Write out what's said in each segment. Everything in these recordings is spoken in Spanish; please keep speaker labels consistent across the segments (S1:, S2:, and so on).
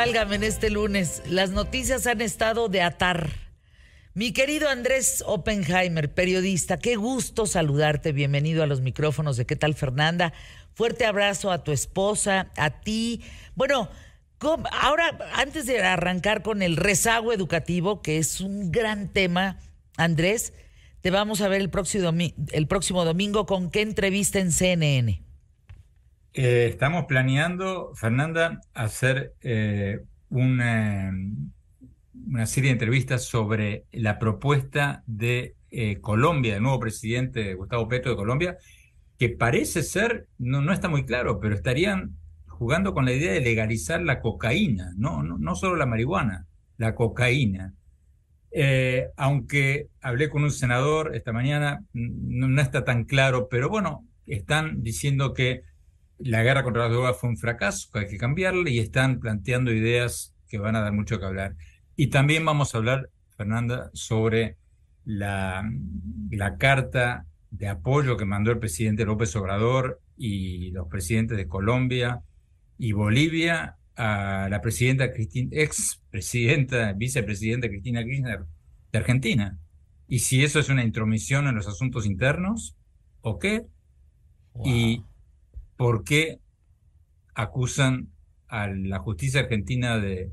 S1: Válgame en este lunes. Las noticias han estado de atar. Mi querido Andrés Oppenheimer, periodista, qué gusto saludarte. Bienvenido a los micrófonos de ¿Qué tal, Fernanda? Fuerte abrazo a tu esposa, a ti. Bueno, ahora, antes de arrancar con el rezago educativo, que es un gran tema, Andrés, te vamos a ver el próximo, el próximo domingo con qué entrevista en CNN.
S2: Eh, estamos planeando, Fernanda, hacer eh, una, serie de entrevistas sobre la propuesta de eh, Colombia, del nuevo presidente Gustavo Petro de Colombia, que parece ser, no, no está muy claro, pero estarían jugando con la idea de legalizar la cocaína, no, no, no solo la marihuana, la cocaína. Aunque hablé con un senador esta mañana, no, está tan claro, pero bueno, están diciendo que la guerra contra las drogas fue un fracaso, hay que cambiarle y están planteando ideas que van a dar mucho que hablar. Y también vamos a hablar, Fernanda, sobre la, la carta de apoyo que mandó el presidente López Obrador y los presidentes de Colombia y Bolivia a la presidenta Cristina, ex presidenta, vicepresidenta Cristina Kirchner de Argentina. Y si eso es una intromisión en los asuntos internos, ¿o qué? ¿Y por qué acusan a la justicia argentina de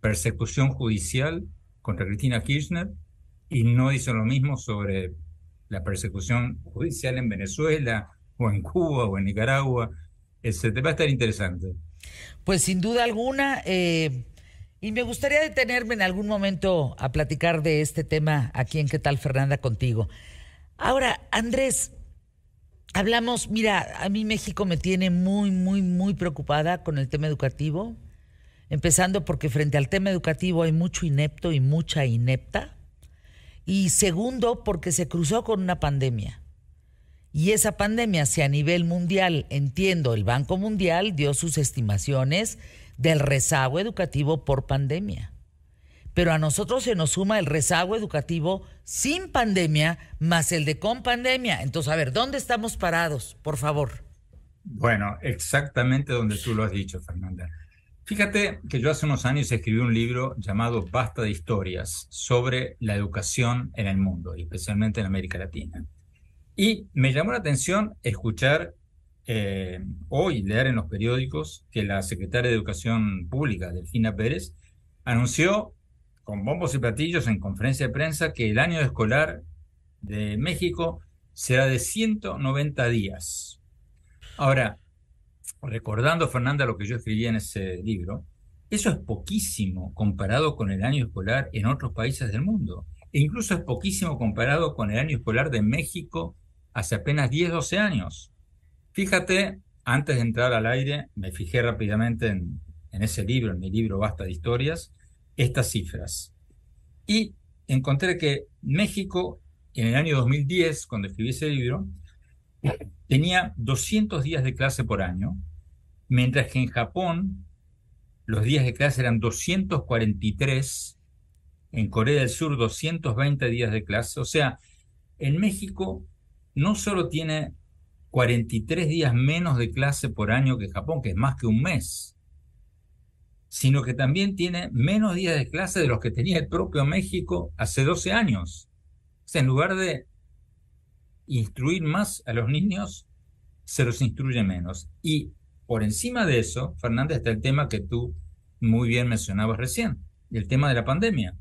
S2: persecución judicial contra Cristina Kirchner y no dicen lo mismo sobre la persecución judicial en Venezuela o en Cuba o en Nicaragua? Te va a estar interesante.
S1: Pues sin duda alguna, eh, y me gustaría detenerme en algún momento a platicar de este tema aquí en ¿Qué tal Fernanda contigo? Ahora, Andrés, hablamos, mira, a mí México me tiene muy, muy, muy preocupada con el tema educativo, empezando porque frente al tema educativo hay mucho inepto y mucha inepta, y segundo porque se cruzó con una pandemia. Y esa pandemia, si a nivel mundial, entiendo, el Banco Mundial dio sus estimaciones del rezago educativo por pandemia. Pero a nosotros se nos suma el rezago educativo sin pandemia más el de con pandemia. Entonces, a ver, ¿dónde estamos parados? Por favor.
S2: Bueno, exactamente donde tú lo has dicho, Fernanda. Fíjate que yo hace unos años escribí un libro llamado Basta de Historias sobre la educación en el mundo, especialmente en América Latina. Y me llamó la atención escuchar eh, hoy, leer en los periódicos, que la secretaria de Educación Pública, Delfina Pérez, anunció con bombos y platillos en conferencia de prensa que el año escolar de México será de 190 días. Ahora, recordando, Fernanda, lo que yo escribí en ese libro, eso es poquísimo comparado con el año escolar en otros países del mundo. E incluso es poquísimo comparado con el año escolar de México hace apenas 10, 12 años. Fíjate, antes de entrar al aire, me fijé rápidamente en, ese libro, en mi libro Basta de Historias, estas cifras. Y encontré que México, en el año 2010, cuando escribí ese libro, tenía 200 días de clase por año, mientras que en Japón los días de clase eran 243, en Corea del Sur 220 días de clase, o sea, en México no solo tiene 43 días menos de clase por año que Japón, que es más que un mes, sino que también tiene menos días de clase de los que tenía el propio México hace 12 años. O sea, en lugar de instruir más a los niños, se los instruye menos. Y por encima de eso, Fernández, está el tema que tú muy bien mencionabas recién, el tema de la pandemia.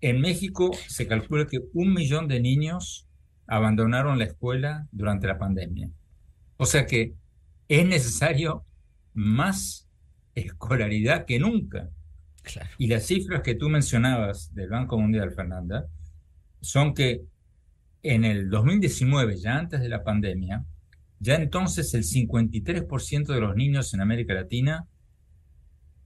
S2: En México se calcula que un millón de niños abandonaron la escuela durante la pandemia. O sea que es necesario más escolaridad que nunca. Y las cifras que tú mencionabas del Banco Mundial, Fernanda, son que en el 2019, ya antes de la pandemia, ya entonces el 53% de los niños en América Latina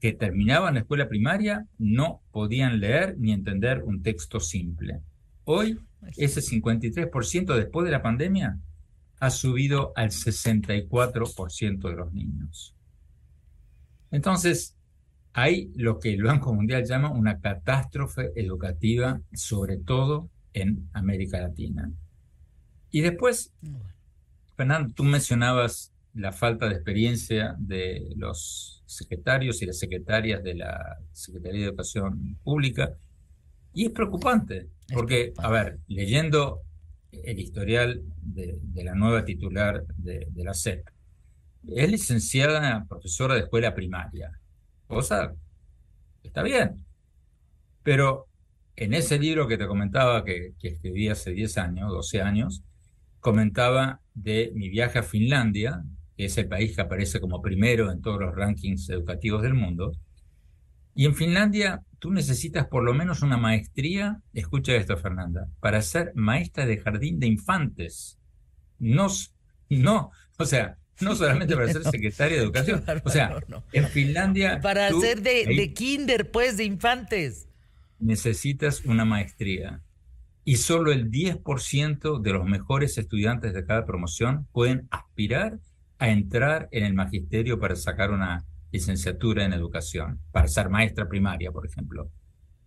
S2: que terminaban la escuela primaria no podían leer ni entender un texto simple. Hoy, ese 53% después de la pandemia ha subido al 64% de los niños. Entonces, hay lo que el Banco Mundial llama una catástrofe educativa, sobre todo en América Latina. Y después, Fernando, tú mencionabas la falta de experiencia de los secretarios y las secretarias de la Secretaría de Educación Pública. Y es preocupante, porque, a ver, leyendo el historial de, la nueva titular de, de, la SEP, es licenciada profesora de escuela primaria, cosa está bien, pero en ese libro que te comentaba que, que escribí hace 10 años, 12 años, comentaba de mi viaje a Finlandia, que es el país que aparece como primero en todos los rankings educativos del mundo. Y en Finlandia tú necesitas por lo menos una maestría, escucha esto Fernanda, para ser maestra de jardín de infantes. No, no, o sea, no solamente para ser secretaria de educación. O sea, en Finlandia...
S1: Para ser de, de kinder, pues, de infantes.
S2: Necesitas una maestría y solo el 10% de los mejores estudiantes de cada promoción pueden aspirar a entrar en el magisterio para sacar una licenciatura en educación, para ser maestra primaria, por ejemplo.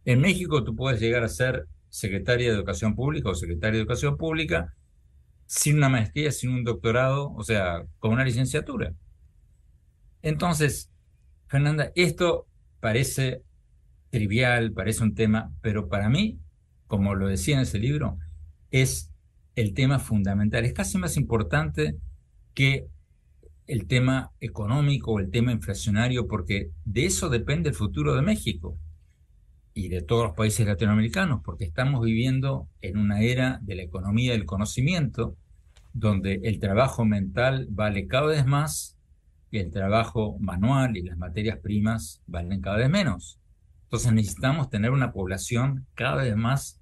S2: En México tú puedes llegar a ser secretaria de educación pública o secretaria de educación pública sin una maestría, sin un doctorado, o sea, con una licenciatura. Entonces, Fernanda, esto parece trivial, parece un tema, pero para mí como lo decía en ese libro, es el tema fundamental. Es casi más importante que el tema económico o el tema inflacionario, porque de eso depende el futuro de México y de todos los países latinoamericanos, porque estamos viviendo en una era de la economía del conocimiento, donde el trabajo mental vale cada vez más y el trabajo manual y las materias primas valen cada vez menos. Entonces necesitamos tener una población cada vez más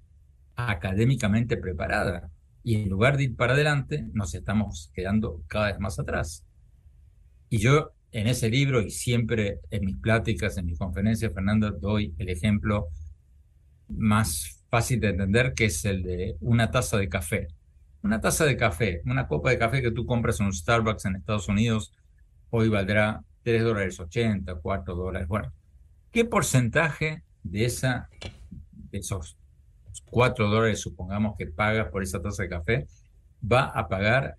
S2: académicamente preparada. Y en lugar de ir para adelante, nos estamos quedando cada vez más atrás. Y yo en ese libro y siempre en mis pláticas, en mis conferencias, Fernando, doy el ejemplo más fácil de entender, que es el de una taza de café. Una taza de café, una copa de café que tú compras en un Starbucks en Estados Unidos, hoy valdrá 3 dólares 80, 4 dólares. Bueno, ¿qué porcentaje de, esa, de esos 4 dólares, supongamos que pagas por esa taza de café, va a pagar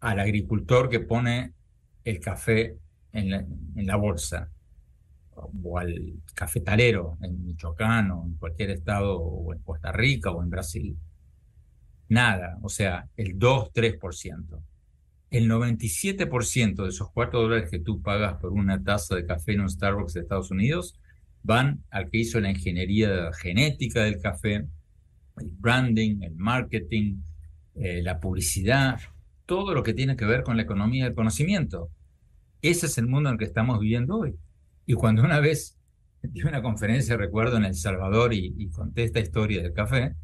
S2: al agricultor que pone el café en la, bolsa, o al cafetalero en Michoacán o en cualquier estado, o en Costa Rica o en Brasil. Nada, o sea, el 2-3%. El 97% de esos 4 dólares que tú pagas por una taza de café en un Starbucks de Estados Unidos van al que hizo la ingeniería genética del café, el branding, el marketing, eh, la publicidad, todo lo que tiene que ver con la economía del conocimiento. Ese es el mundo en el que estamos viviendo hoy. Y cuando una vez di una conferencia, recuerdo, en El Salvador y, conté esta historia del café,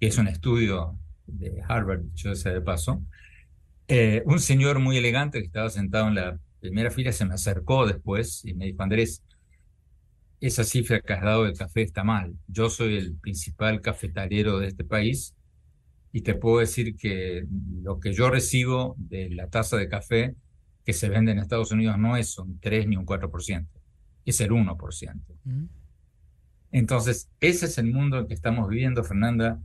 S2: que es un estudio de Harvard, yo sé de paso, eh, un señor muy elegante que estaba sentado en la primera fila se me acercó después y me dijo, Andrés, esa cifra que has dado del café está mal. Yo soy el principal cafetalero de este país y te puedo decir que lo que yo recibo de la taza de café que se vende en Estados Unidos no es un 3 ni un 4%, es el 1%. Mm. Entonces, ese es el mundo en que estamos viviendo, Fernanda,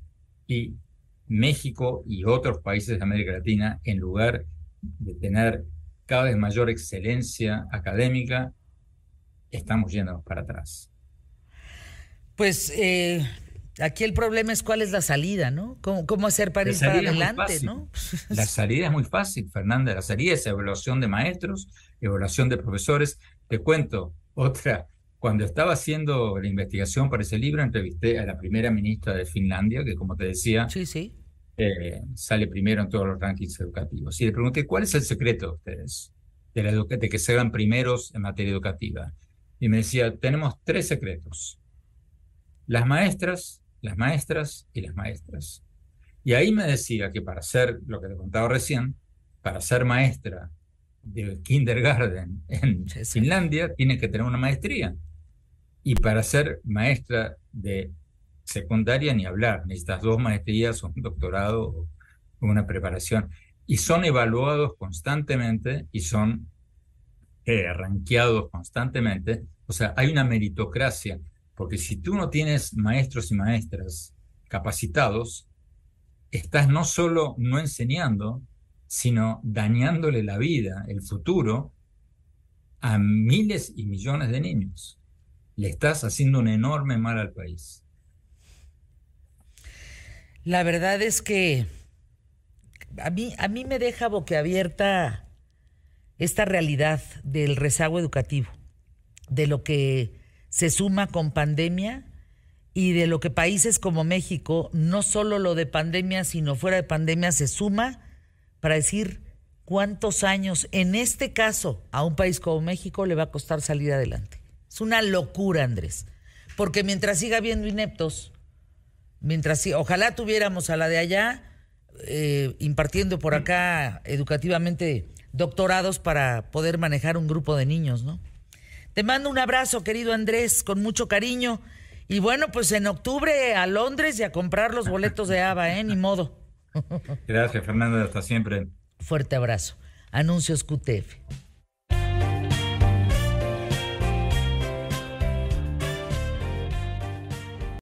S2: y México y otros países de América Latina, en lugar de tener cada vez mayor excelencia académica, estamos yendo para atrás.
S1: Pues eh, aquí el problema es cuál es la salida, ¿no? ¿Cómo, hacer para ir para adelante, ¿no?
S2: La salida es muy fácil, Fernanda. La salida es evaluación de maestros, evaluación de profesores. Te cuento otra. Cuando estaba haciendo la investigación para ese libro, entrevisté a la primera ministra de Finlandia, que como te decía,
S1: sí, sí.
S2: Eh, sale primero en todos los rankings educativos. Y le pregunté, ¿cuál es el secreto de ustedes de, la de que sean primeros en materia educativa? y me decía, tenemos tres secretos. Las maestras, las maestras y las maestras. Y ahí me decía que para ser, lo que te contaba recién, para ser maestra de kindergarten en Finlandia, tiene que tener una maestría. Y para ser maestra de secundaria, ni hablar, necesitas dos maestrías, un doctorado o una preparación. Y son evaluados constantemente y son eh, ranqueados constantemente o sea, hay una meritocracia, porque si tú no tienes maestros y maestras capacitados, estás no solo no enseñando, sino dañándole la vida, el futuro, a miles y millones de niños. Le estás haciendo un enorme mal al país.
S1: La verdad es que a mí, a mí me deja boquiabierta esta realidad del rezago educativo, de lo que se suma con pandemia y de lo que países como México, no solo lo de pandemia, sino fuera de pandemia, se suma para decir cuántos años, en este caso, a un país como México le va a costar salir adelante. Es una locura, Andrés, porque mientras siga habiendo ineptos, mientras ojalá tuviéramos a la de allá eh, impartiendo por acá educativamente doctorados para poder manejar un grupo de niños, ¿no? Te mando un abrazo, querido Andrés, con mucho cariño. Y bueno, pues en octubre a Londres y a comprar los boletos de ABA, ¿eh? Ni modo.
S2: Gracias, Fernando. Hasta siempre.
S1: Fuerte abrazo. Anuncios QTF.